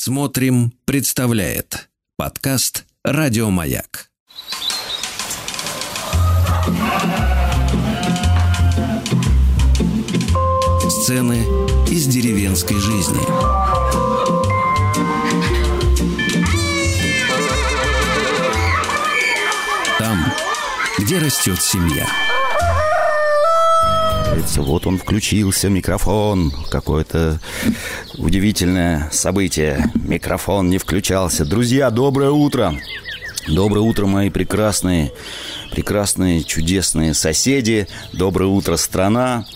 Смотрим, представляет подкаст Радиомаяк. Сцены из деревенской жизни. Там, где растет семья. Вот он включился, микрофон. Какое-то удивительное событие. Микрофон не включался. Друзья, доброе утро. Доброе утро, мои прекрасные, прекрасные, чудесные соседи. Доброе утро, страна.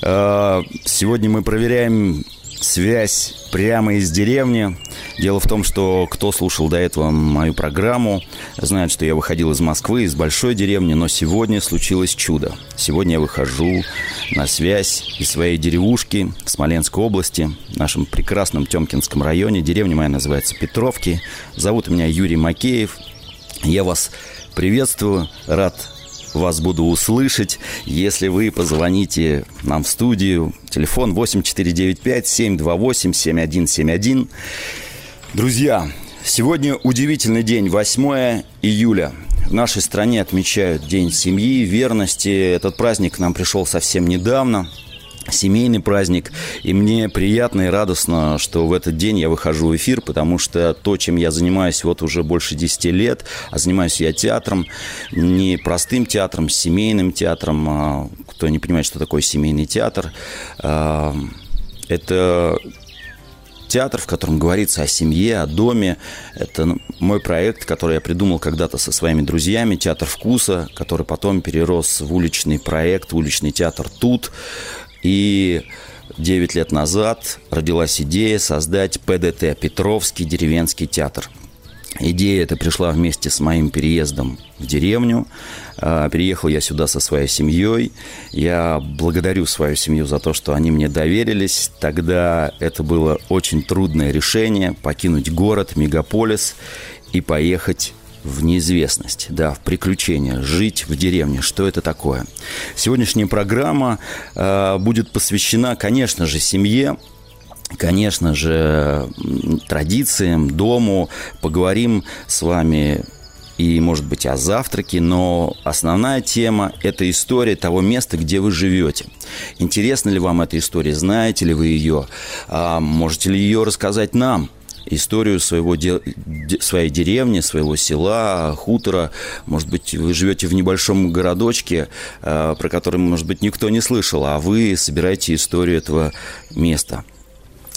Э, сегодня мы проверяем связь прямо из деревни. Дело в том, что кто слушал до этого мою программу, знает, что я выходил из Москвы, из большой деревни, но сегодня случилось чудо. Сегодня я выхожу на связь из своей деревушки в Смоленской области, в нашем прекрасном Темкинском районе. Деревня моя называется Петровки. Зовут меня Юрий Макеев. Я вас приветствую, рад вас буду услышать, если вы позвоните нам в студию. Телефон 8495-728-7171. Друзья, сегодня удивительный день, 8 июля. В нашей стране отмечают День семьи, верности. Этот праздник к нам пришел совсем недавно – семейный праздник. И мне приятно и радостно, что в этот день я выхожу в эфир, потому что то, чем я занимаюсь вот уже больше 10 лет, а занимаюсь я театром, не простым театром, семейным театром. А кто не понимает, что такое семейный театр, а, это театр, в котором говорится о семье, о доме. Это мой проект, который я придумал когда-то со своими друзьями, театр вкуса, который потом перерос в уличный проект, уличный театр тут. И 9 лет назад родилась идея создать ПДТ – Петровский деревенский театр. Идея эта пришла вместе с моим переездом в деревню. А, переехал я сюда со своей семьей. Я благодарю свою семью за то, что они мне доверились. Тогда это было очень трудное решение – покинуть город, мегаполис и поехать в неизвестность, да, в приключения, жить в деревне, что это такое. Сегодняшняя программа э, будет посвящена, конечно же, семье, конечно же, традициям, дому. Поговорим с вами и, может быть, о завтраке, но основная тема – это история того места, где вы живете. Интересна ли вам эта история, знаете ли вы ее, а можете ли ее рассказать нам – историю своего де, своей деревни, своего села, хутора. Может быть, вы живете в небольшом городочке, э, про который, может быть, никто не слышал, а вы собираете историю этого места.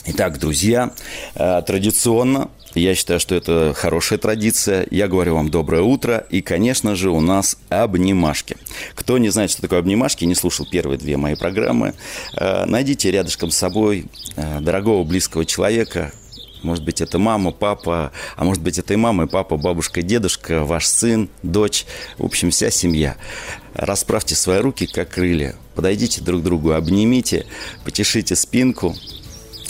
Итак, друзья, э, традиционно я считаю, что это хорошая традиция. Я говорю вам доброе утро. И, конечно же, у нас обнимашки. Кто не знает, что такое обнимашки, не слушал первые две мои программы, э, найдите рядышком с собой дорогого близкого человека, может быть, это мама, папа, а может быть, это и мама, и папа, бабушка, дедушка, ваш сын, дочь, в общем, вся семья. Расправьте свои руки, как крылья. Подойдите друг к другу, обнимите, потешите спинку,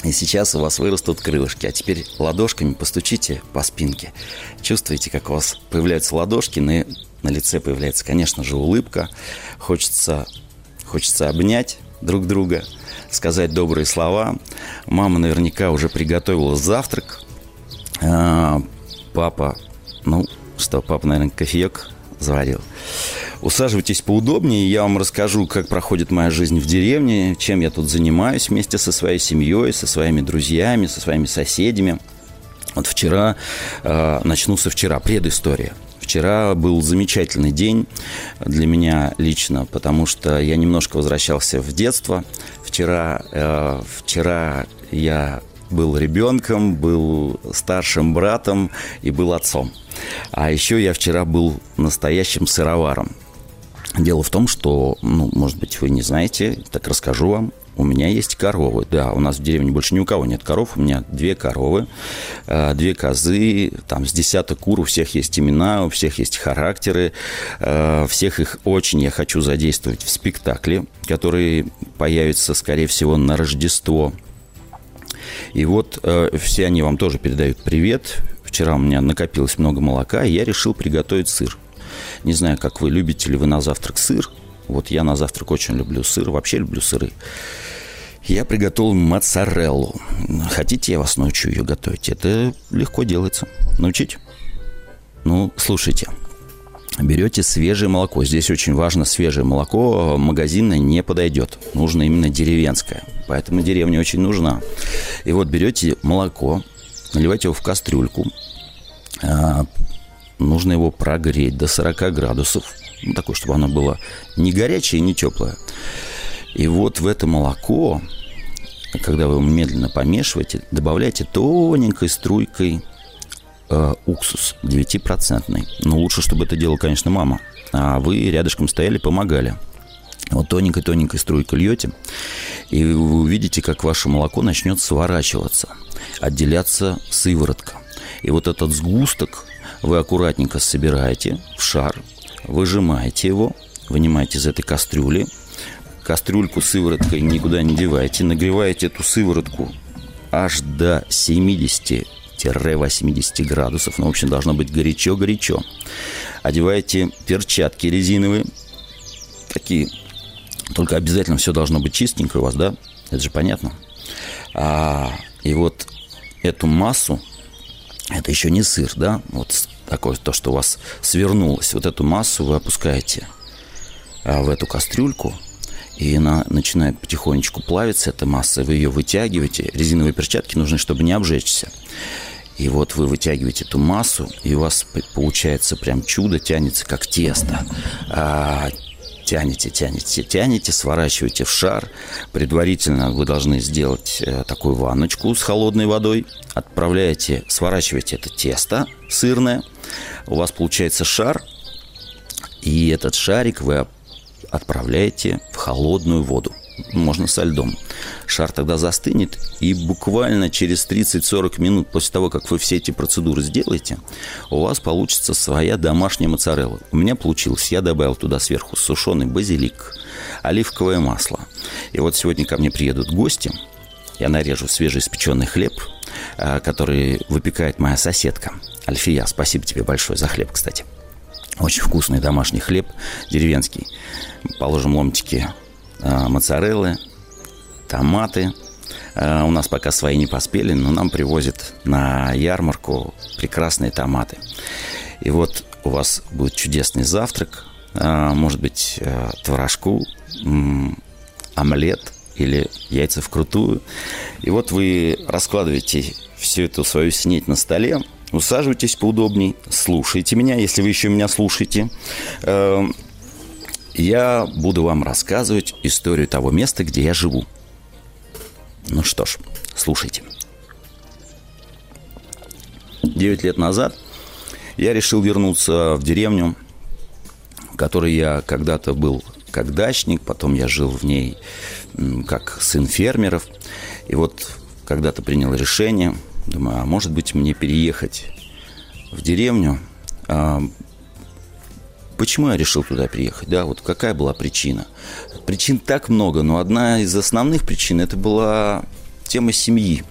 и сейчас у вас вырастут крылышки. А теперь ладошками постучите по спинке. Чувствуете, как у вас появляются ладошки, на, на лице появляется, конечно же, улыбка. Хочется, хочется обнять друг друга – сказать добрые слова. Мама наверняка уже приготовила завтрак. А, папа, ну что, папа, наверное, кофеек заварил. Усаживайтесь поудобнее, я вам расскажу, как проходит моя жизнь в деревне, чем я тут занимаюсь вместе со своей семьей, со своими друзьями, со своими соседями. Вот вчера, э, начну со вчера, предыстория. Вчера был замечательный день для меня лично, потому что я немножко возвращался в детство. Вчера, э, вчера я был ребенком, был старшим братом и был отцом. А еще я вчера был настоящим сыроваром. Дело в том, что, ну, может быть, вы не знаете, так расскажу вам. У меня есть коровы. Да, у нас в деревне больше ни у кого нет коров. У меня две коровы, э, две козы, там с десяток кур. У всех есть имена, у всех есть характеры. Э, всех их очень я хочу задействовать в спектакле, который появится, скорее всего, на Рождество. И вот э, все они вам тоже передают привет. Вчера у меня накопилось много молока, и я решил приготовить сыр. Не знаю, как вы, любите ли вы на завтрак сыр. Вот я на завтрак очень люблю сыр, вообще люблю сыры. Я приготовил моцареллу. Хотите, я вас научу ее готовить? Это легко делается. Научить? Ну, слушайте. Берете свежее молоко. Здесь очень важно свежее молоко. Магазинное не подойдет. Нужно именно деревенское. Поэтому деревня очень нужна. И вот берете молоко, наливайте его в кастрюльку. А, нужно его прогреть до 40 градусов. Ну, такое, чтобы оно было не горячее не теплое. И вот в это молоко, когда вы его медленно помешиваете, добавляйте тоненькой струйкой э, уксус 9%. Но лучше, чтобы это делала, конечно, мама. А вы рядышком стояли, помогали. Вот тоненькой-тоненькой струйкой льете, и вы увидите, как ваше молоко начнет сворачиваться, отделяться сыворотка. И вот этот сгусток вы аккуратненько собираете в шар, выжимаете его, вынимаете из этой кастрюли, кастрюльку с сывороткой никуда не девайте, нагреваете эту сыворотку аж до 70-80 градусов. Ну, в общем, должно быть горячо-горячо. Одеваете перчатки резиновые, такие, только обязательно все должно быть чистенько у вас, да? Это же понятно. А, и вот эту массу, это еще не сыр, да? Вот такое то, что у вас свернулось. Вот эту массу вы опускаете а, в эту кастрюльку – и она начинает потихонечку плавиться, эта масса, вы ее вытягиваете. Резиновые перчатки нужны, чтобы не обжечься. И вот вы вытягиваете эту массу, и у вас получается прям чудо, тянется как тесто. А, тянете, тянете, тянете, сворачиваете в шар. Предварительно вы должны сделать э, такую ванночку с холодной водой. Отправляете, сворачиваете это тесто сырное. У вас получается шар, и этот шарик вы отправляете в холодную воду. Можно со льдом. Шар тогда застынет, и буквально через 30-40 минут после того, как вы все эти процедуры сделаете, у вас получится своя домашняя моцарелла. У меня получилось, я добавил туда сверху сушеный базилик, оливковое масло. И вот сегодня ко мне приедут гости, я нарежу свежеиспеченный хлеб, а, который выпекает моя соседка. Альфия, спасибо тебе большое за хлеб, кстати. Очень вкусный домашний хлеб, деревенский. Положим ломтики э, моцареллы, томаты. Э, у нас пока свои не поспели, но нам привозят на ярмарку прекрасные томаты. И вот у вас будет чудесный завтрак. Э, может быть, э, творожку, э, омлет или яйца вкрутую. И вот вы раскладываете всю эту свою снеть на столе, Усаживайтесь поудобней, слушайте меня, если вы еще меня слушаете. Эм, я буду вам рассказывать историю того места, где я живу. Ну что ж, слушайте. Девять лет назад я решил вернуться в деревню, в которой я когда-то был как дачник, потом я жил в ней как сын фермеров. И вот когда-то принял решение – Думаю, а может быть мне переехать в деревню? А, почему я решил туда приехать? Да, вот какая была причина? Причин так много, но одна из основных причин это была тема семьи.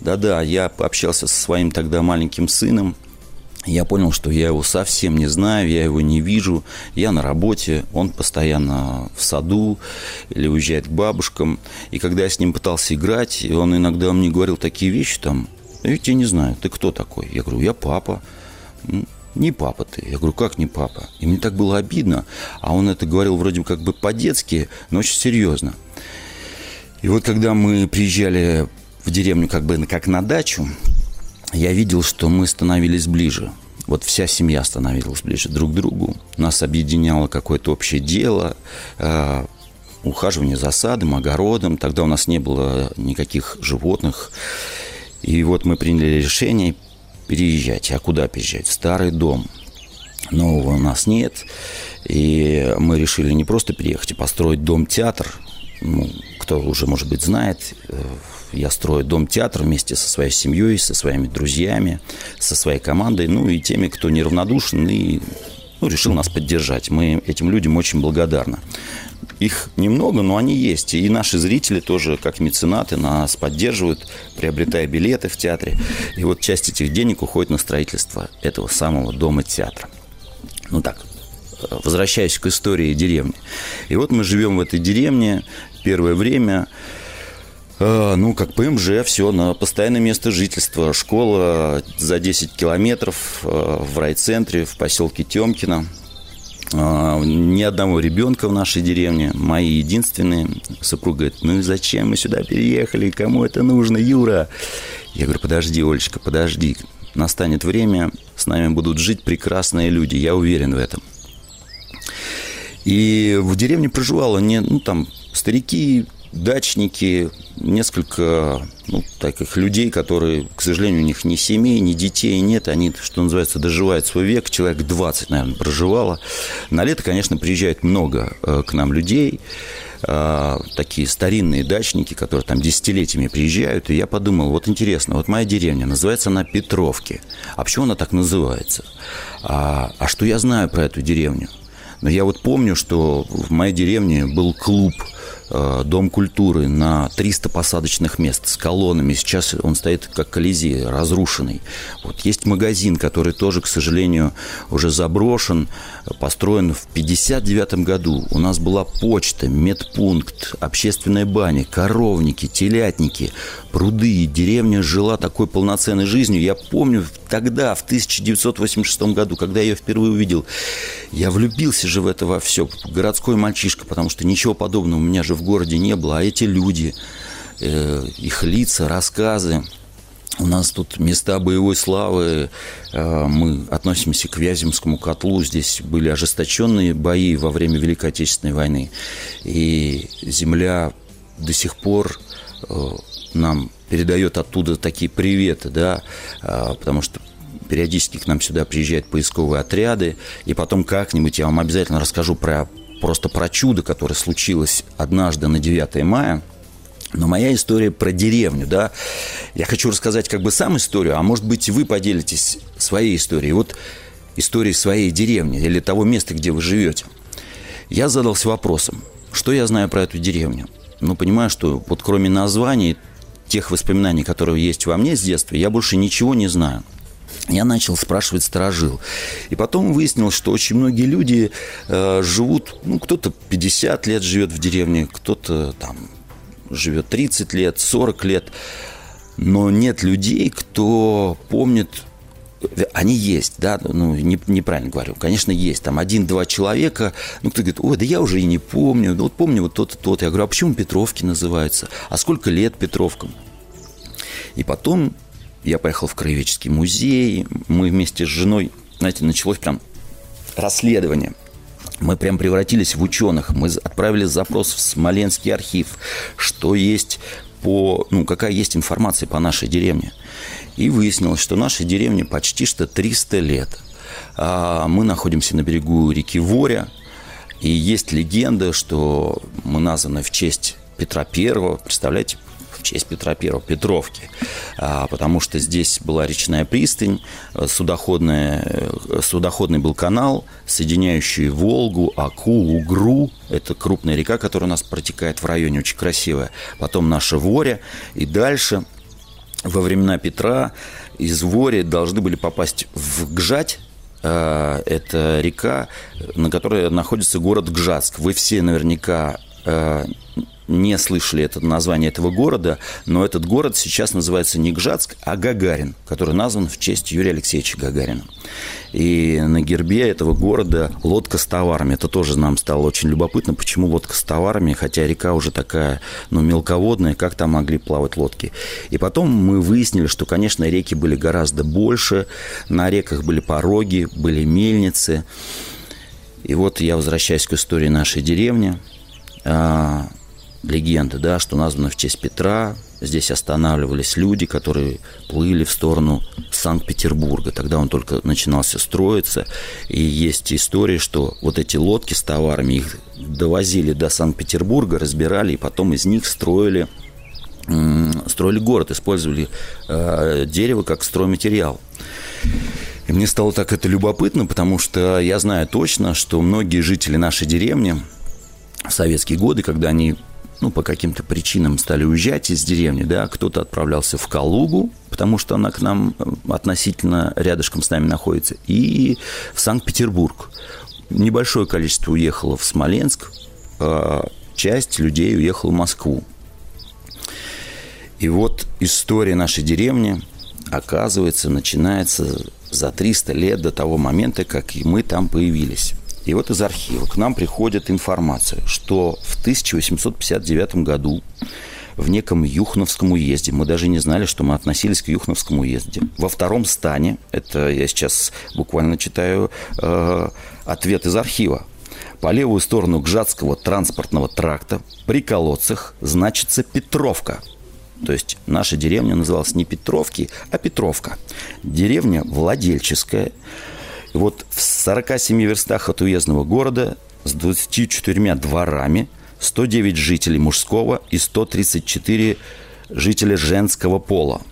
Да-да, я пообщался со своим тогда маленьким сыном, я понял, что я его совсем не знаю, я его не вижу. Я на работе, он постоянно в саду или уезжает к бабушкам. И когда я с ним пытался играть, он иногда мне говорил такие вещи там, я тебя не знаю, ты кто такой? Я говорю, я папа. Не папа ты. Я говорю, как не папа? И мне так было обидно. А он это говорил вроде как бы по-детски, но очень серьезно. И вот когда мы приезжали в деревню как бы как на дачу, я видел, что мы становились ближе. Вот вся семья становилась ближе друг к другу. Нас объединяло какое-то общее дело, э, ухаживание за садом, огородом. Тогда у нас не было никаких животных. И вот мы приняли решение переезжать. А куда переезжать? В старый дом. Нового у нас нет. И мы решили не просто переехать, а построить дом-театр. Ну, кто уже, может быть, знает, э, я строю дом-театр вместе со своей семьей, со своими друзьями, со своей командой, ну и теми, кто неравнодушен и ну, решил нас поддержать. Мы этим людям очень благодарны. Их немного, но они есть. И наши зрители тоже, как меценаты, нас поддерживают, приобретая билеты в театре. И вот часть этих денег уходит на строительство этого самого дома театра. Ну так, возвращаясь к истории деревни. И вот мы живем в этой деревне первое время. А, ну, как ПМЖ, все, на постоянное место жительства. Школа за 10 километров а, в райцентре, в поселке Темкино. А, ни одного ребенка в нашей деревне, мои единственные. Супруга говорит, ну и зачем мы сюда переехали, кому это нужно, Юра? Я говорю, подожди, Олечка, подожди. Настанет время, с нами будут жить прекрасные люди, я уверен в этом. И в деревне проживало не, ну, там, старики, дачники, несколько ну, таких людей, которые, к сожалению, у них ни семей, ни детей нет. Они, что называется, доживают свой век. Человек 20, наверное, проживало. На лето, конечно, приезжает много э, к нам людей. Э, такие старинные дачники, которые там десятилетиями приезжают. И я подумал, вот интересно, вот моя деревня, называется она Петровки. А почему она так называется? А, а что я знаю про эту деревню? Но я вот помню, что в моей деревне был клуб – дом культуры на 300 посадочных мест с колоннами. Сейчас он стоит как колизей, разрушенный. Вот есть магазин, который тоже, к сожалению, уже заброшен, построен в 59 году. У нас была почта, медпункт, общественная баня, коровники, телятники, пруды. Деревня жила такой полноценной жизнью. Я помню тогда, в 1986 году, когда я ее впервые увидел, я влюбился же в это во все. Городской мальчишка, потому что ничего подобного у меня же в городе не было. А эти люди, э, их лица, рассказы, у нас тут места боевой славы, э, мы относимся к Вяземскому котлу, здесь были ожесточенные бои во время Великой Отечественной войны, и земля до сих пор э, нам передает оттуда такие приветы, да, э, потому что периодически к нам сюда приезжают поисковые отряды, и потом как-нибудь я вам обязательно расскажу про просто про чудо, которое случилось однажды на 9 мая. Но моя история про деревню, да. Я хочу рассказать как бы сам историю, а может быть вы поделитесь своей историей. Вот историей своей деревни или того места, где вы живете. Я задался вопросом, что я знаю про эту деревню. Ну, понимаю, что вот кроме названий, тех воспоминаний, которые есть во мне с детства, я больше ничего не знаю я начал спрашивать сторожил. И потом выяснилось, что очень многие люди э, живут, ну, кто-то 50 лет живет в деревне, кто-то там живет 30 лет, 40 лет. Но нет людей, кто помнит они есть, да, ну, не, неправильно говорю, конечно, есть, там один-два человека, ну, кто говорит, ой, да я уже и не помню, вот помню вот тот-то, тот, я говорю, а почему Петровки называются, а сколько лет Петровкам? И потом я поехал в Краеведческий музей. Мы вместе с женой, знаете, началось прям расследование. Мы прям превратились в ученых. Мы отправили запрос в Смоленский архив, что есть по, ну, какая есть информация по нашей деревне. И выяснилось, что нашей деревне почти что 300 лет. А мы находимся на берегу реки Воря, и есть легенда, что мы названы в честь Петра Первого. Представляете, честь Петра Первого, Петровки, а, потому что здесь была речная пристань, судоходная, э, судоходный был канал, соединяющий Волгу, Аку, Угру. Это крупная река, которая у нас протекает в районе, очень красивая. Потом наша Воря. И дальше, во времена Петра, из Вори должны были попасть в Гжать, а, это река, на которой находится город Гжатск. Вы все наверняка э, не слышали это название этого города, но этот город сейчас называется не Гжатск, а Гагарин, который назван в честь Юрия Алексеевича Гагарина. И на гербе этого города лодка с товарами. Это тоже нам стало очень любопытно, почему лодка с товарами, хотя река уже такая, ну, мелководная, как там могли плавать лодки. И потом мы выяснили, что, конечно, реки были гораздо больше, на реках были пороги, были мельницы. И вот я возвращаюсь к истории нашей деревни а, – легенды, да, что названо в честь Петра. Здесь останавливались люди, которые плыли в сторону Санкт-Петербурга. Тогда он только начинался строиться. И есть история, что вот эти лодки с товарами, их довозили до Санкт-Петербурга, разбирали, и потом из них строили строили город, использовали э, дерево как стройматериал. И мне стало так это любопытно, потому что я знаю точно, что многие жители нашей деревни советские годы, когда они ну, по каким-то причинам стали уезжать из деревни, да, кто-то отправлялся в Калугу, потому что она к нам э, относительно рядышком с нами находится, и в Санкт-Петербург. Небольшое количество уехало в Смоленск, а часть людей уехала в Москву. И вот история нашей деревни, оказывается, начинается за 300 лет до того момента, как мы там появились. И вот из архива к нам приходит информация, что в 1859 году в неком Юхновском уезде. Мы даже не знали, что мы относились к Юхновскому уезде. Во втором стане, это я сейчас буквально читаю э, ответ из архива, по левую сторону Гжатского транспортного тракта при колодцах значится Петровка. То есть наша деревня называлась не Петровки, а Петровка. Деревня владельческая. Вот в 47 верстах от уездного города с 24 дворами – 109 жителей мужского и 134 жителя женского пола.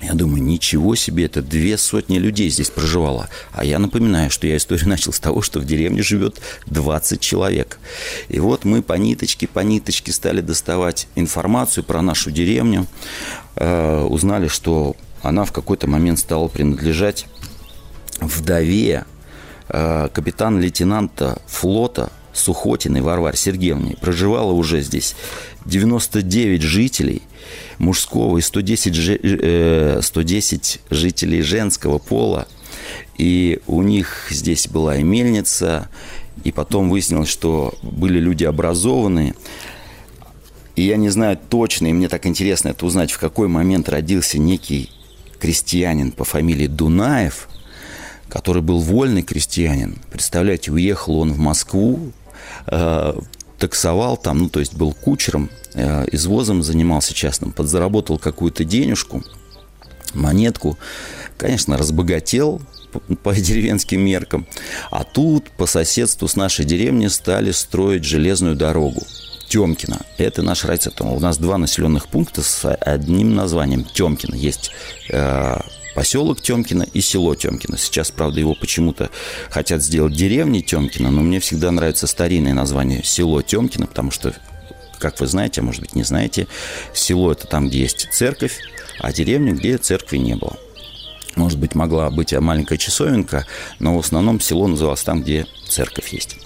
Я думаю, ничего себе, это две сотни людей здесь проживало. А я напоминаю, что я историю начал с того, что в деревне живет 20 человек. И вот мы по ниточке, по ниточке стали доставать информацию про нашу деревню. Э, узнали, что она в какой-то момент стала принадлежать вдове э, капитан-лейтенанта флота Сухотиной Варваре Сергеевне проживало уже здесь 99 жителей мужского и 110, 110 э, жителей женского пола. И у них здесь была и мельница, и потом выяснилось, что были люди образованные. И я не знаю точно, и мне так интересно это узнать, в какой момент родился некий крестьянин по фамилии Дунаев, который был вольный крестьянин. Представляете, уехал он в Москву, э, таксовал там, ну, то есть был кучером, э, извозом занимался частным, подзаработал какую-то денежку, монетку, конечно, разбогател по, по деревенским меркам, а тут по соседству с нашей деревней стали строить железную дорогу. Темкина. Это наш райцентр. У нас два населенных пункта с одним названием Темкина. Есть э, поселок Темкино и село Темкино. Сейчас, правда, его почему-то хотят сделать деревней Темкино, но мне всегда нравится старинное название село Темкино, потому что, как вы знаете, а может быть не знаете, село это там, где есть церковь, а деревня, где церкви не было. Может быть, могла быть маленькая часовенка, но в основном село называлось там, где церковь есть.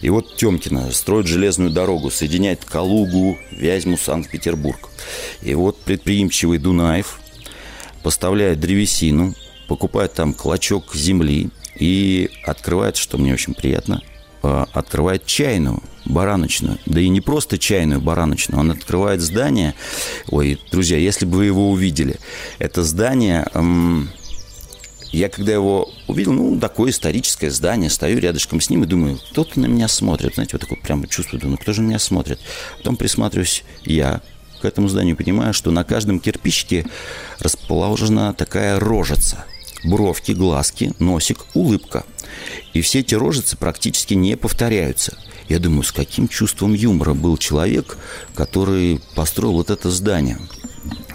И вот Темкино строит железную дорогу, соединяет Калугу, Вязьму, Санкт-Петербург. И вот предприимчивый Дунаев поставляет древесину, покупает там клочок земли и открывает, что мне очень приятно, а, открывает чайную, бараночную. Да и не просто чайную бараночную, он открывает здание. Ой, друзья, если бы вы его увидели, это здание... Я когда его увидел, ну, такое историческое здание, стою рядышком с ним и думаю, кто-то на меня смотрит. Знаете, вот такое прямо чувство, думаю, кто же на меня смотрит? Потом присматриваюсь я, к этому зданию, понимаю, что на каждом кирпичике расположена такая рожица. Бровки, глазки, носик, улыбка. И все эти рожицы практически не повторяются. Я думаю, с каким чувством юмора был человек, который построил вот это здание.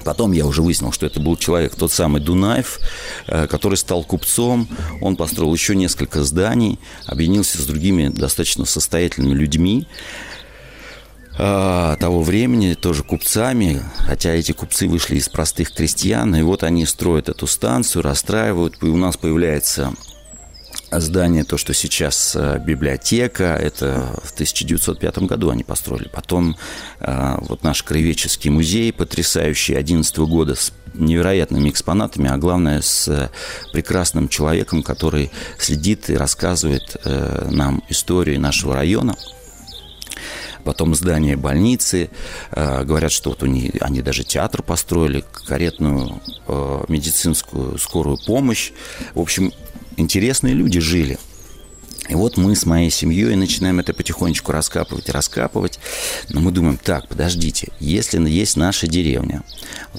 Потом я уже выяснил, что это был человек, тот самый Дунаев, э, который стал купцом. Он построил еще несколько зданий, объединился с другими достаточно состоятельными людьми. А, того времени, тоже купцами, хотя эти купцы вышли из простых крестьян, и вот они строят эту станцию, расстраивают, и у нас появляется здание, то, что сейчас э, библиотека, это в 1905 году они построили. Потом э, вот наш краеведческий музей, потрясающий 11 года с невероятными экспонатами, а главное с прекрасным человеком, который следит и рассказывает э, нам историю нашего района – потом здание больницы. Э, говорят, что вот они, они даже театр построили, каретную э, медицинскую скорую помощь. В общем, интересные люди жили. И вот мы с моей семьей начинаем это потихонечку раскапывать, раскапывать. Но мы думаем, так, подождите, если есть наша деревня,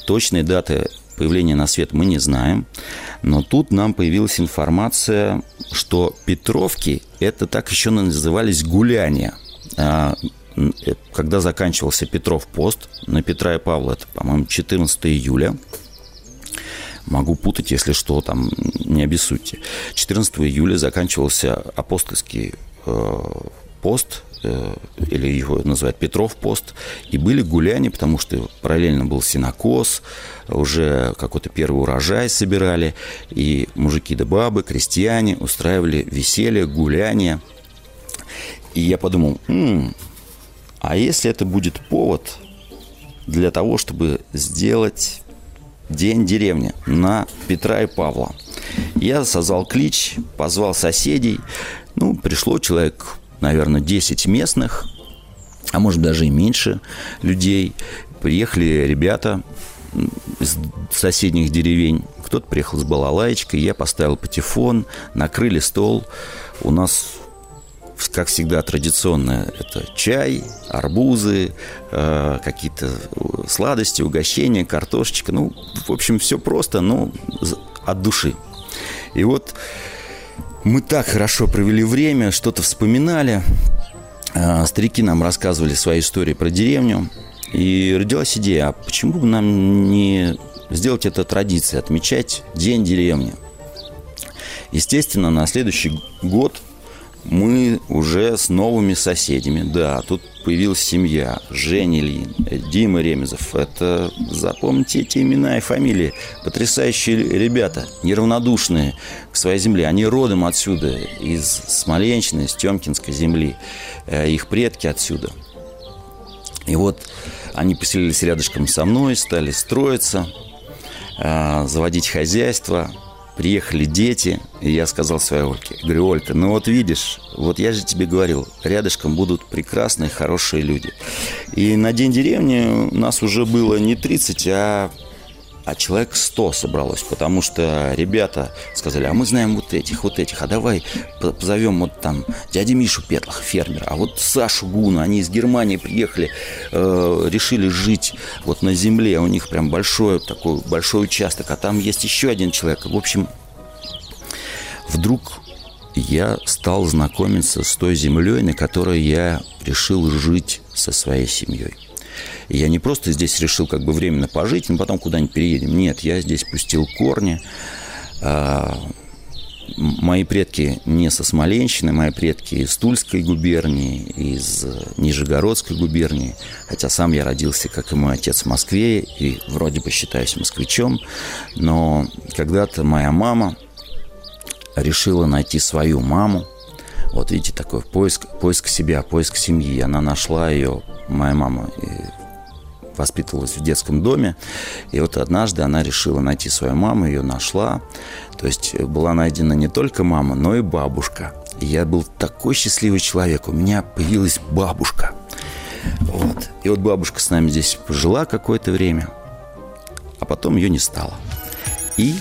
точные даты появления на свет мы не знаем, но тут нам появилась информация, что Петровки – это так еще назывались гуляния. Э, когда заканчивался Петров пост, на Петра и Павла, это, по-моему, 14 июля, могу путать, если что, там, не обессудьте. 14 июля заканчивался апостольский э, пост, э, или его называют Петров пост, и были гуляния, потому что параллельно был синокос, уже какой-то первый урожай собирали, и мужики да бабы, крестьяне устраивали веселье, гуляния. И я подумал, м-м, а если это будет повод для того, чтобы сделать день деревни на Петра и Павла. Я созвал клич, позвал соседей. Ну, пришло человек, наверное, 10 местных, а может даже и меньше людей. Приехали ребята из соседних деревень. Кто-то приехал с балалайчикой, я поставил патефон, накрыли стол. У нас как всегда, традиционно это чай, арбузы, э, какие-то сладости, угощения, картошечка. Ну, в общем, все просто, но от души. И вот мы так хорошо провели время, что-то вспоминали. Э, старики нам рассказывали свои истории про деревню. И родилась идея, а почему бы нам не сделать это традицией, отмечать День деревни? Естественно, на следующий год мы уже с новыми соседями. Да, тут появилась семья. Женя Ильин, Дима Ремезов. Это, запомните эти имена и фамилии. Потрясающие ребята, неравнодушные к своей земле. Они родом отсюда, из Смоленщины, из Темкинской земли. Э, их предки отсюда. И вот они поселились рядышком со мной, стали строиться, э, заводить хозяйство – приехали дети, и я сказал своей Ольке, говорю, Олька, ну вот видишь, вот я же тебе говорил, рядышком будут прекрасные, хорошие люди. И на День деревни у нас уже было не 30, а а человек 100 собралось, потому что ребята сказали, а мы знаем вот этих, вот этих, а давай позовем вот там дядя Мишу Петлах, фермера, а вот Сашу Гуна, они из Германии приехали, э, решили жить вот на земле, у них прям большой такой большой участок, а там есть еще один человек. В общем, вдруг я стал знакомиться с той землей, на которой я решил жить со своей семьей. Я не просто здесь решил как бы временно пожить, но потом куда-нибудь переедем. Нет, я здесь пустил корни. А, мои предки не со Смоленщины, мои предки из Тульской губернии, из Нижегородской губернии. Хотя сам я родился, как и мой отец, в Москве, и вроде бы считаюсь москвичом. Но когда-то моя мама решила найти свою маму. Вот видите, такой поиск, поиск себя, поиск семьи. Она нашла ее, моя мама, воспитывалась в детском доме. И вот однажды она решила найти свою маму, ее нашла. То есть была найдена не только мама, но и бабушка. И я был такой счастливый человек. У меня появилась бабушка. Вот. И вот бабушка с нами здесь пожила какое-то время, а потом ее не стало. И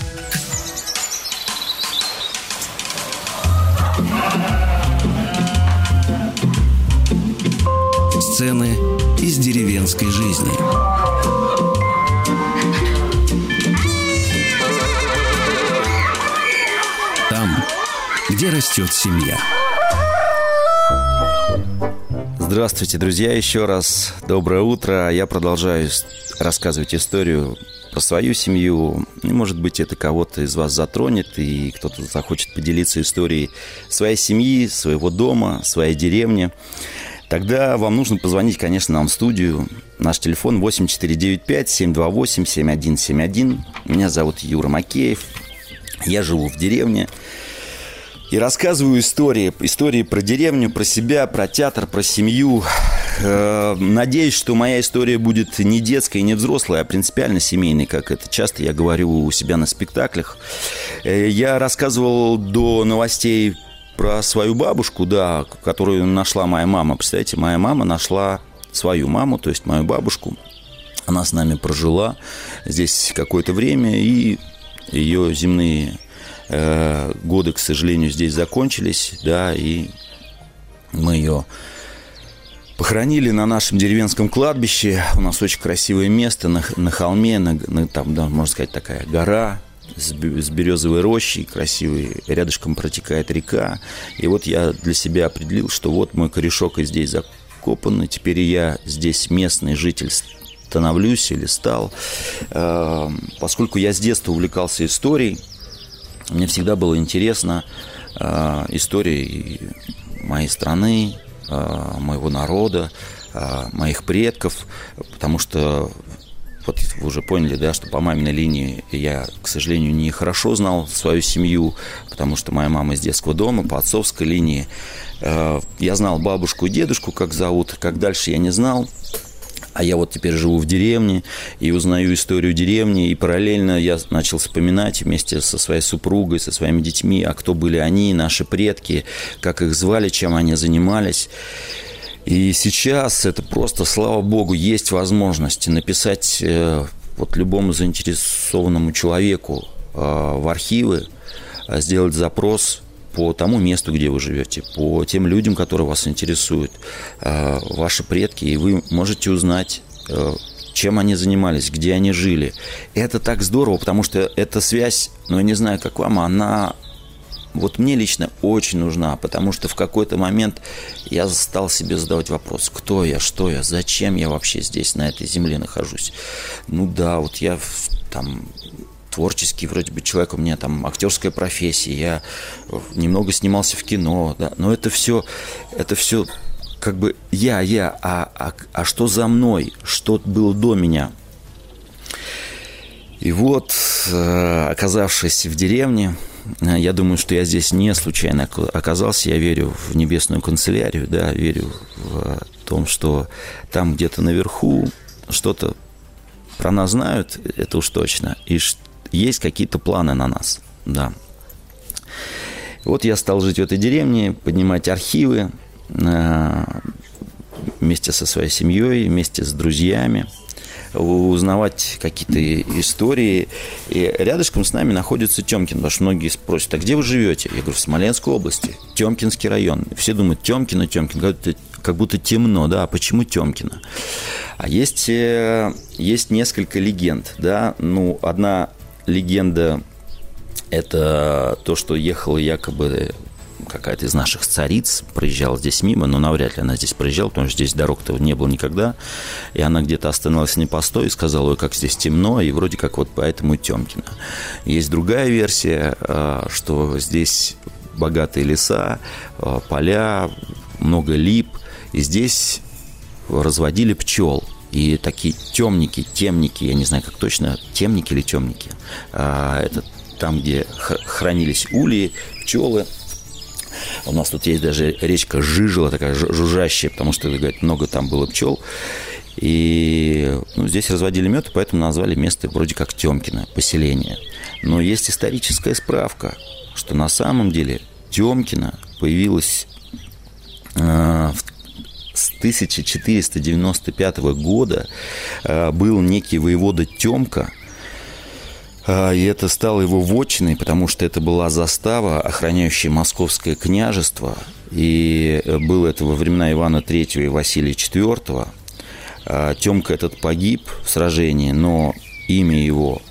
Сцены из деревенской жизни. Там, где растет семья. Здравствуйте, друзья, еще раз. Доброе утро. Я продолжаю рассказывать историю про свою семью. И, может быть, это кого-то из вас затронет, и кто-то захочет поделиться историей своей семьи, своего дома, своей деревни. Тогда вам нужно позвонить, конечно, нам в студию. Наш телефон 8495-728-7171. Меня зовут Юра Макеев. Я живу в деревне. И рассказываю истории. Истории про деревню, про себя, про театр, про семью. Э, надеюсь, что моя история будет не детская и не взрослая, а принципиально семейной, как это часто я говорю у себя на спектаклях. Э, я рассказывал до новостей про свою бабушку, да, которую нашла моя мама. Представляете, моя мама нашла свою маму, то есть мою бабушку. Она с нами прожила здесь какое-то время, и ее земные э, годы, к сожалению, здесь закончились, да, и мы ее похоронили на нашем деревенском кладбище. У нас очень красивое место на, на холме, на, на, там, да, можно сказать, такая гора, с, березовой рощей красивой, рядышком протекает река. И вот я для себя определил, что вот мой корешок и здесь закопан, и теперь я здесь местный житель становлюсь или стал. Эм, поскольку я с детства увлекался историей, мне всегда было интересно э, история моей страны, э, моего народа, моих предков, потому что вот вы уже поняли, да, что по маминой линии я, к сожалению, не хорошо знал свою семью, потому что моя мама из детского дома, по отцовской линии. Э, я знал бабушку и дедушку, как зовут, как дальше я не знал. А я вот теперь живу в деревне и узнаю историю деревни, и параллельно я начал вспоминать вместе со своей супругой, со своими детьми, а кто были они, наши предки, как их звали, чем они занимались. И сейчас это просто, слава богу, есть возможность написать э, вот любому заинтересованному человеку э, в архивы, э, сделать запрос по тому месту, где вы живете, по тем людям, которые вас интересуют, ваши предки, и вы можете узнать, чем они занимались, где они жили. Это так здорово, потому что эта связь, ну, я не знаю, как вам, она вот мне лично очень нужна, потому что в какой-то момент я стал себе задавать вопрос, кто я, что я, зачем я вообще здесь, на этой земле нахожусь. Ну да, вот я там творческий вроде бы человек, у меня там актерская профессия, я немного снимался в кино, да, но это все, это все как бы я, я, а, а, а что за мной, что было до меня. И вот, э, оказавшись в деревне, я думаю, что я здесь не случайно оказался. Я верю в небесную канцелярию, да, верю в том, что там где-то наверху что-то про нас знают, это уж точно. И есть какие-то планы на нас, да. Вот я стал жить в этой деревне, поднимать архивы э, вместе со своей семьей, вместе с друзьями, узнавать какие-то истории. И рядышком с нами находится Темкин, потому что многие спросят, а где вы живете? Я говорю, в Смоленской области, Темкинский район. Все думают, Темкино, Темкин, как будто темно, да, а почему Темкино? А есть, э, есть несколько легенд, да, ну, одна легенда – это то, что ехала якобы какая-то из наших цариц проезжала здесь мимо, но навряд ли она здесь проезжала, потому что здесь дорог-то не было никогда. И она где-то остановилась не постой и сказала, ой, как здесь темно, и вроде как вот поэтому Темкина. Есть другая версия, а, что здесь богатые леса, а, поля, много лип, и здесь разводили пчел – и такие темники, темники, я не знаю, как точно, темники или темники, а, это там, где хранились ульи, пчелы. У нас тут есть даже речка Жижела, такая жужжащая, потому что, говорят, много там было пчел. И ну, здесь разводили мед, поэтому назвали место вроде как Темкино, поселение. Но есть историческая справка, что на самом деле Темкино появилось э, с 1495 года э, был некий воевода Темка, и это стало его вотчиной, потому что это была застава, охраняющая московское княжество. И было это во времена Ивана III и Василия IV. Э, Темка этот погиб в сражении, но имя его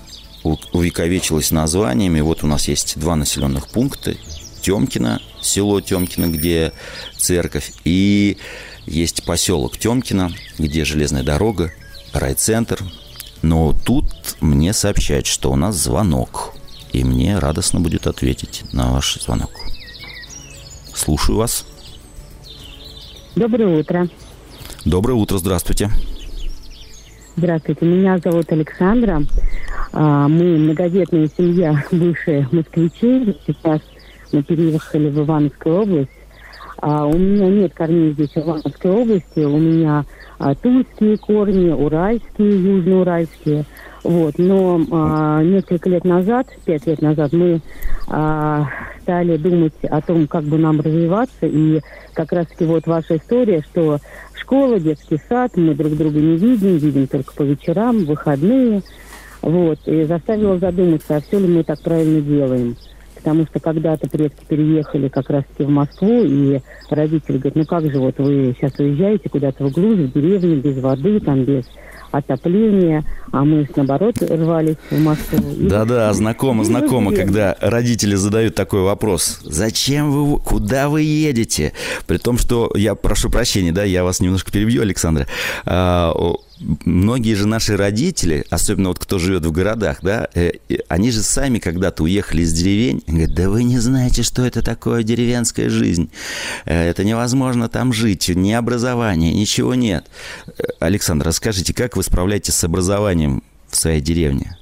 увековечилось названиями. Вот у нас есть два населенных пункта. Темкино, село Темкино, где церковь, и есть поселок Темкино, где железная дорога, райцентр. Но тут мне сообщают, что у нас звонок. И мне радостно будет ответить на ваш звонок. Слушаю вас. Доброе утро. Доброе утро, здравствуйте. Здравствуйте, меня зовут Александра. А, мы многодетная семья, бывшие москвичи. Сейчас мы переехали в Ивановскую область. А, у меня нет корней здесь в Ивановской области, у меня а, тульские корни, уральские, южноуральские. Вот. Но а, несколько лет назад, пять лет назад, мы а, стали думать о том, как бы нам развиваться. И как раз-таки вот ваша история, что школа, детский сад, мы друг друга не видим, видим только по вечерам, выходные. Вот. И заставила задуматься, а все ли мы так правильно делаем потому что когда-то предки переехали как раз-таки в Москву, и родители говорят, ну как же вот вы сейчас уезжаете куда-то в глушь, в деревню, без воды, там без отопления, а мы, наоборот, рвались в Москву. Да-да, знакомо, знакомо, когда родители задают такой вопрос. Зачем вы, куда вы едете? При том, что, я прошу прощения, да, я вас немножко перебью, Александра. Многие же наши родители, особенно вот кто живет в городах, да, э, они же сами когда-то уехали из деревень, говорят, да вы не знаете, что это такое деревенская жизнь. Э, это невозможно там жить, ни образования, ничего нет. Э, Александр, расскажите, как вы справляетесь с образованием в своей деревне?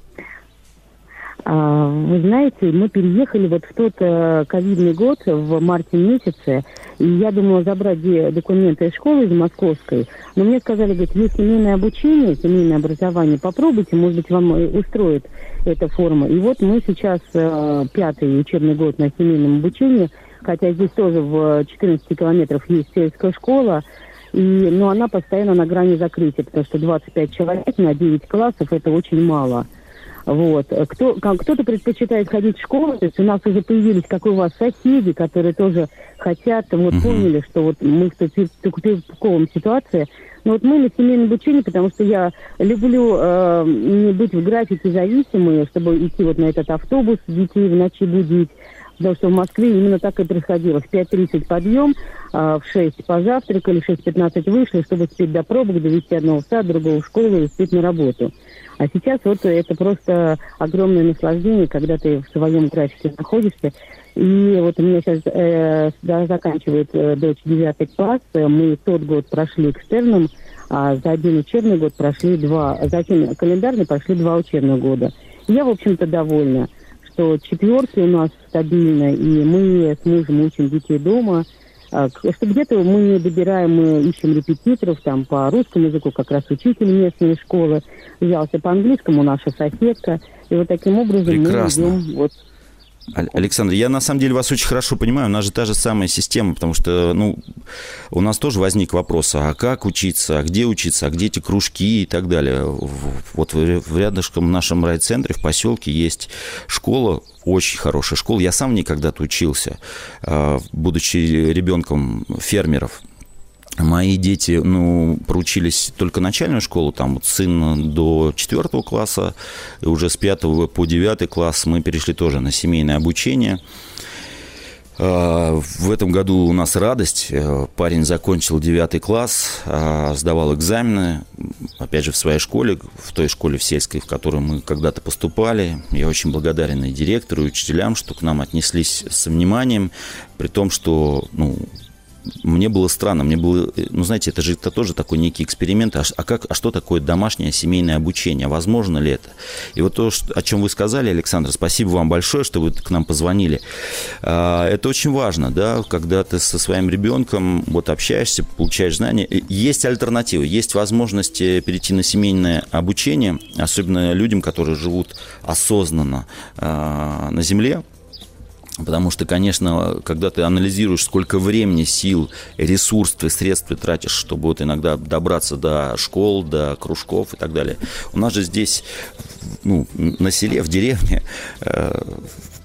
А, вы знаете, мы переехали вот в тот э, ковидный год, в марте месяце, и я думала забрать документы из школы, из московской, но мне сказали, говорит, есть семейное обучение, семейное образование, попробуйте, может быть, вам устроит эта форма. И вот мы сейчас э, пятый учебный год на семейном обучении, хотя здесь тоже в 14 километрах есть сельская школа, и, но она постоянно на грани закрытия, потому что 25 человек на 9 классов – это очень мало. Вот. Кто, кто-то предпочитает ходить в школу, то есть у нас уже появились, как у вас, соседи, которые тоже хотят, вот uh поняли, что вот мы в тупиковом ситуации. Но вот мы на семейном обучении, потому что я люблю э, не быть в графике зависимой, чтобы идти вот на этот автобус, детей в ночи будить, Потому что в Москве именно так и происходило. В 5.30 подъем, а в 6 позавтракали, в 6.15 вышли, чтобы успеть до пробок, довести одного в сад, другого в школу и успеть на работу. А сейчас вот это просто огромное наслаждение, когда ты в своем графике находишься. И вот у меня сейчас э, заканчивает э, дочь 9 класс. Мы тот год прошли экстерном, а за один учебный год прошли два, за один календарный прошли два учебных года. Я, в общем-то, довольна что четверки у нас стабильно, и мы с мужем учим детей дома. А, что где-то мы не добираем, мы ищем репетиторов там по русскому языку, как раз учитель местной школы взялся по английскому, наша соседка. И вот таким образом Прекрасно. мы идем вот Александр, я на самом деле вас очень хорошо понимаю. У нас же та же самая система, потому что, ну, у нас тоже возник вопрос, а как учиться, а где учиться, а где эти кружки и так далее. Вот в рядышком нашем райцентре, в поселке есть школа, очень хорошая школа. Я сам никогда то учился, а, будучи ребенком фермеров. Мои дети, ну, проучились только начальную школу, там вот сын до четвертого класса, и уже с пятого по девятый класс мы перешли тоже на семейное обучение. А, в этом году у нас радость. Э, парень закончил девятый класс, а, сдавал экзамены, опять же, в своей школе, в той школе в сельской, в которую мы когда-то поступали. Я очень благодарен и директору, и учителям, что к нам отнеслись с вниманием, при том, что ну, мне было странно, мне было, ну, знаете, это же это тоже такой некий эксперимент, а, а, как, а что такое домашнее семейное обучение, возможно ли это? И вот то, что, о чем вы сказали, Александр, спасибо вам большое, что вы к нам позвонили. А, это очень важно, да, когда ты со своим ребенком вот общаешься, получаешь знания. Есть альтернативы, есть возможность перейти на семейное обучение, особенно людям, которые живут осознанно а, на земле, Потому что, конечно, когда ты анализируешь, сколько времени, сил, ресурсов и средств ты тратишь, чтобы вот иногда добраться до школ, до кружков и так далее. У нас же здесь, ну, на селе, в деревне, э,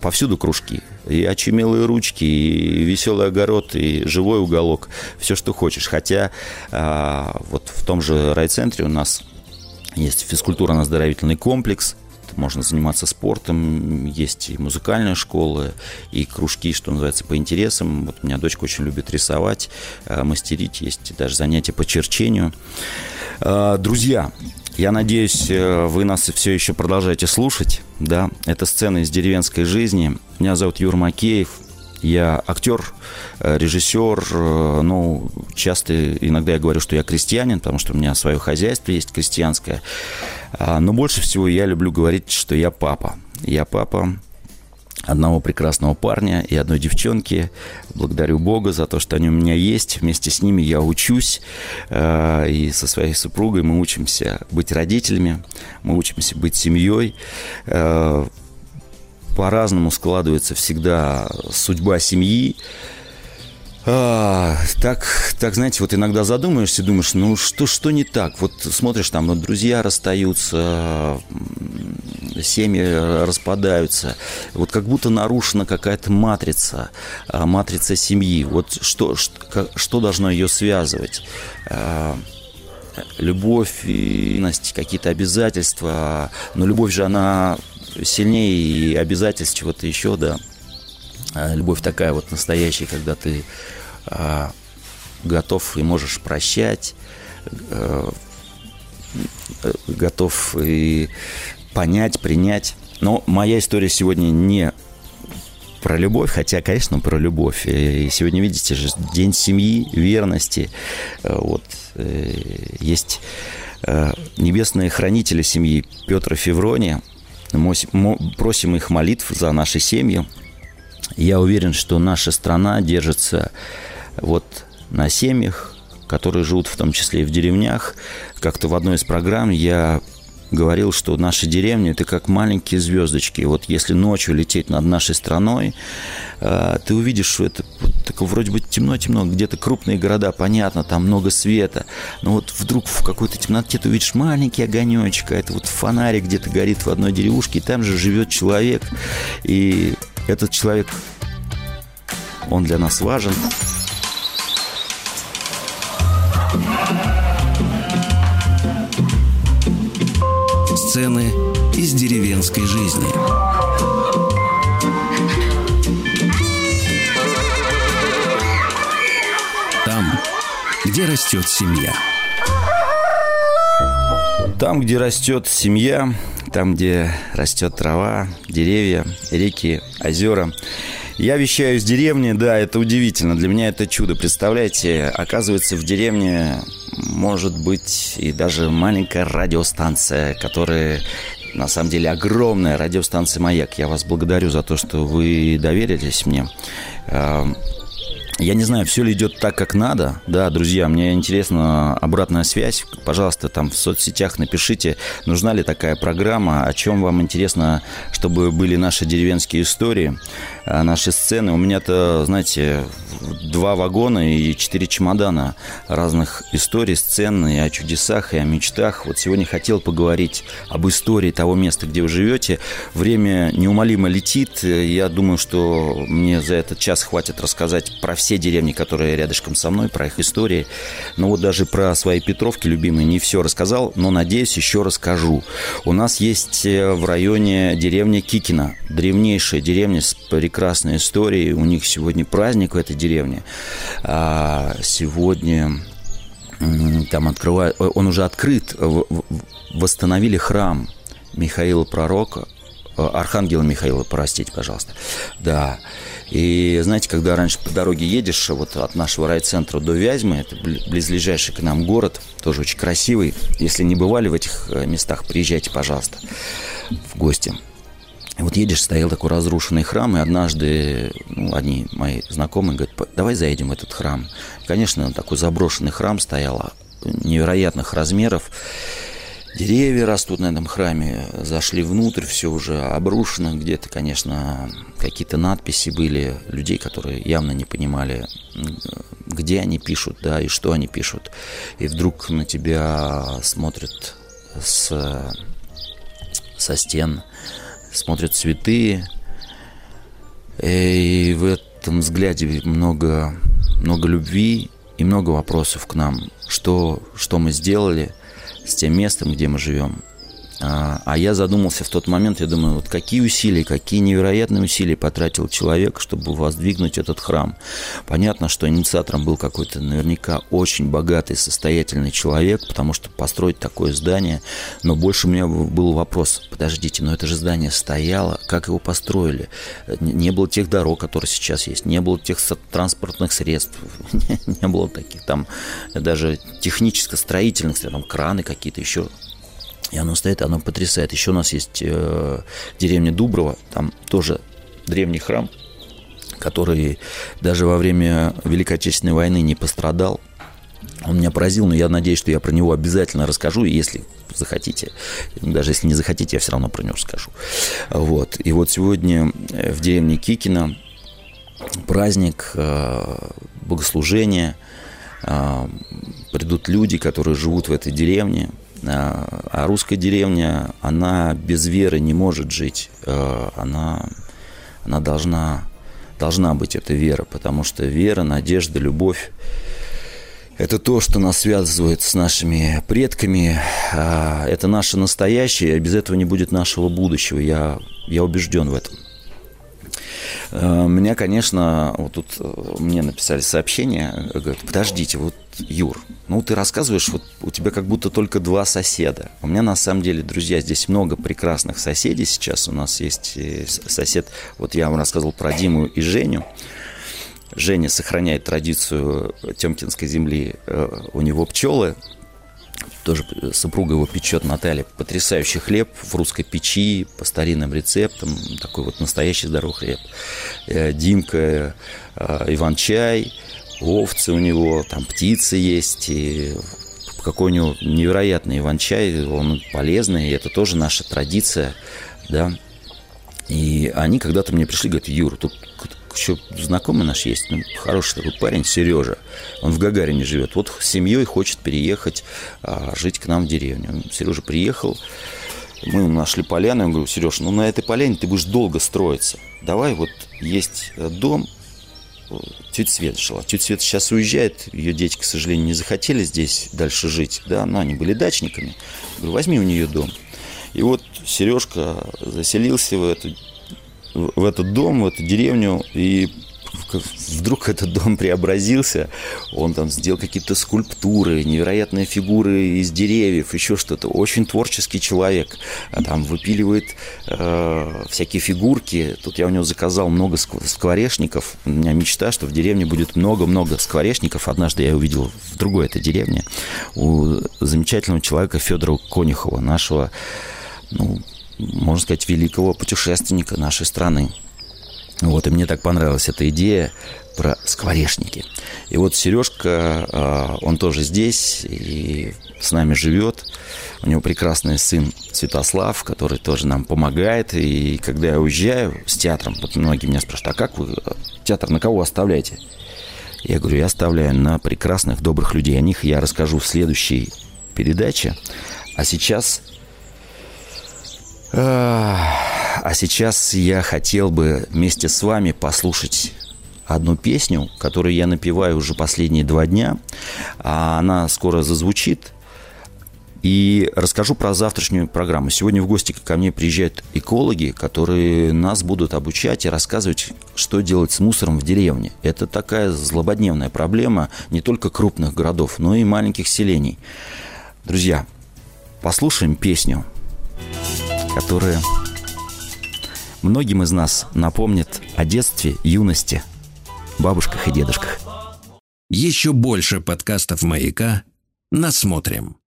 повсюду кружки. И очумелые ручки, и веселый огород, и живой уголок. Все, что хочешь. Хотя э, вот в том же райцентре у нас есть физкультурно-оздоровительный комплекс – можно заниматься спортом, есть и музыкальная школа, и кружки, что называется, по интересам. Вот у меня дочка очень любит рисовать, э, мастерить, есть даже занятия по черчению. Э, друзья, я надеюсь, э, вы нас все еще продолжаете слушать. Да, это сцена из деревенской жизни. Меня зовут Юр Макеев. Я актер, режиссер, ну, часто иногда я говорю, что я крестьянин, потому что у меня свое хозяйство есть крестьянское. А, но больше всего я люблю говорить, что я папа. Я папа одного прекрасного парня и одной девчонки. Благодарю Бога за то, что они у меня есть. Вместе с ними я учусь. А, и со своей супругой мы учимся быть родителями. Мы учимся быть семьей. А, по-разному складывается всегда судьба семьи. А, так, так, знаете, вот иногда задумаешься, думаешь, ну что, что не так? Вот смотришь, там, ну, друзья расстаются, семьи распадаются. Вот как будто нарушена какая-то матрица, а, матрица семьи. Вот что, что, что должно ее связывать? А, любовь, какие-то обязательства. Но любовь же, она сильнее и обязательств чего-то еще, да. А, любовь такая вот настоящая, когда ты а, готов и можешь прощать, а, готов и понять, принять. Но моя история сегодня не про любовь, хотя, конечно, про любовь. И сегодня, видите же, день семьи, верности. Вот э, есть небесные хранители семьи Петра Феврония, просим их молитв за наши семьи. Я уверен, что наша страна держится вот на семьях, которые живут в том числе и в деревнях. Как-то в одной из программ я говорил, что наши деревни – это как маленькие звездочки. Вот если ночью лететь над нашей страной, э, ты увидишь, что это так вроде бы темно-темно, где-то крупные города, понятно, там много света, но вот вдруг в какой-то темноте ты увидишь маленький огонечек, а это вот фонарик где-то горит в одной деревушке, и там же живет человек, и этот человек, он для нас важен. Сцены из деревенской жизни. Там, где растет семья. Там, где растет семья, там, где растет трава, деревья, реки, озера. Я вещаю из деревни, да, это удивительно. Для меня это чудо. Представляете, оказывается, в деревне может быть и даже маленькая радиостанция, которая на самом деле огромная радиостанция «Маяк». Я вас благодарю за то, что вы доверились мне. Я не знаю, все ли идет так, как надо. Да, друзья, мне интересна обратная связь. Пожалуйста, там в соцсетях напишите, нужна ли такая программа, о чем вам интересно, чтобы были наши деревенские истории, наши сцены. У меня-то, знаете, два вагона и четыре чемодана разных историй, сцен и о чудесах, и о мечтах. Вот сегодня хотел поговорить об истории того места, где вы живете. Время неумолимо летит. Я думаю, что мне за этот час хватит рассказать про все деревни, которые рядышком со мной, про их истории. Но вот даже про свои Петровки любимые не все рассказал, но, надеюсь, еще расскажу. У нас есть э, в районе деревня Кикина, древнейшая деревня с прекрасной историей. У них сегодня праздник в этой деревне. А сегодня там открывают, он уже открыт, восстановили храм Михаила Пророка, э, Архангела Михаила, простите, пожалуйста. Да. И знаете, когда раньше по дороге едешь вот от нашего райцентра до Вязьмы, это близлежащий к нам город, тоже очень красивый. Если не бывали в этих э, местах, приезжайте, пожалуйста, в гости. Вот едешь, стоял такой разрушенный храм, и однажды ну, одни мои знакомые говорят, давай заедем в этот храм. конечно, такой заброшенный храм стоял невероятных размеров. Деревья растут на этом храме, зашли внутрь, все уже обрушено. Где-то, конечно, какие-то надписи были людей, которые явно не понимали, где они пишут, да, и что они пишут. И вдруг на тебя смотрят с, со стен, смотрят цветы, и в этом взгляде много, много любви и много вопросов к нам. Что, что мы сделали – с тем местом, где мы живем. А, а я задумался в тот момент, я думаю, вот какие усилия, какие невероятные усилия потратил человек, чтобы воздвигнуть этот храм. Понятно, что инициатором был какой-то наверняка очень богатый, состоятельный человек, потому что построить такое здание, но больше у меня был вопрос, подождите, но это же здание стояло, как его построили? Не было тех дорог, которые сейчас есть, не было тех транспортных средств, не было таких там даже техническо-строительных, там краны какие-то еще и оно стоит, оно потрясает. Еще у нас есть э, деревня Дуброво, там тоже древний храм, который даже во время Великой Отечественной войны не пострадал. Он меня поразил, но я надеюсь, что я про него обязательно расскажу, если захотите. Даже если не захотите, я все равно про него расскажу. Вот. И вот сегодня э, в деревне Кикина праздник, э, богослужение. Э, придут люди, которые живут в этой деревне, а, а русская деревня, она без веры не может жить. А, она, она должна, должна быть эта вера, потому что вера, надежда, любовь это то, что нас связывает с нашими предками. А, это наше настоящее, и без этого не будет нашего будущего. Я, я убежден в этом. Меня, конечно, вот тут э, мне написали сообщение, говорят, подождите, вот Юр, ну ты рассказываешь, вот у тебя как будто только два соседа. У меня на самом деле, друзья, здесь много прекрасных соседей сейчас. У нас есть э, сосед, вот я вам рассказывал про Диму и Женю. Женя сохраняет традицию Темкинской земли, э, у него пчелы, тоже супруга его печет, Наталья, потрясающий хлеб в русской печи, по старинным рецептам, такой вот настоящий здоровый хлеб. Э, Димка, э, Иван-чай, овцы у него, там птицы есть, и какой у него невероятный Иван-чай, он полезный, и это тоже наша традиция, да. И они когда-то мне пришли, говорят, Юр, тут еще знакомый наш есть, ну, хороший такой парень, Сережа. Он в Гагарине живет. Вот с семьей хочет переехать, а, жить к нам в деревню. Сережа приехал, мы нашли поляну, я говорю, Сереж, ну на этой поляне ты будешь долго строиться. Давай вот есть э, дом, тетя Свет жила. Тетя Свет сейчас уезжает, ее дети, к сожалению, не захотели здесь дальше жить, да, но они были дачниками. Говорю, возьми у нее дом. И вот Сережка заселился в эту в этот дом, в эту деревню, и вдруг этот дом преобразился, он там сделал какие-то скульптуры, невероятные фигуры из деревьев, еще что-то. Очень творческий человек. А там выпиливает э, всякие фигурки. Тут я у него заказал много скворечников. У меня мечта, что в деревне будет много-много скворечников. Однажды я увидел в другой этой деревне у замечательного человека Федора Конюхова, нашего ну, можно сказать, великого путешественника нашей страны. Вот, и мне так понравилась эта идея про скворечники. И вот Сережка, а, он тоже здесь и с нами живет. У него прекрасный сын Святослав, который тоже нам помогает. И когда я уезжаю с театром, вот многие меня спрашивают, а как вы театр на кого оставляете? Я говорю, я оставляю на прекрасных, добрых людей. О них я расскажу в следующей передаче. А сейчас а сейчас я хотел бы вместе с вами послушать одну песню, которую я напеваю уже последние два дня. А она скоро зазвучит. И расскажу про завтрашнюю программу. Сегодня в гости ко мне приезжают экологи, которые нас будут обучать и рассказывать, что делать с мусором в деревне. Это такая злободневная проблема не только крупных городов, но и маленьких селений. Друзья, послушаем песню которые многим из нас напомнят о детстве, юности, бабушках и дедушках. Еще больше подкастов «Маяка» насмотрим.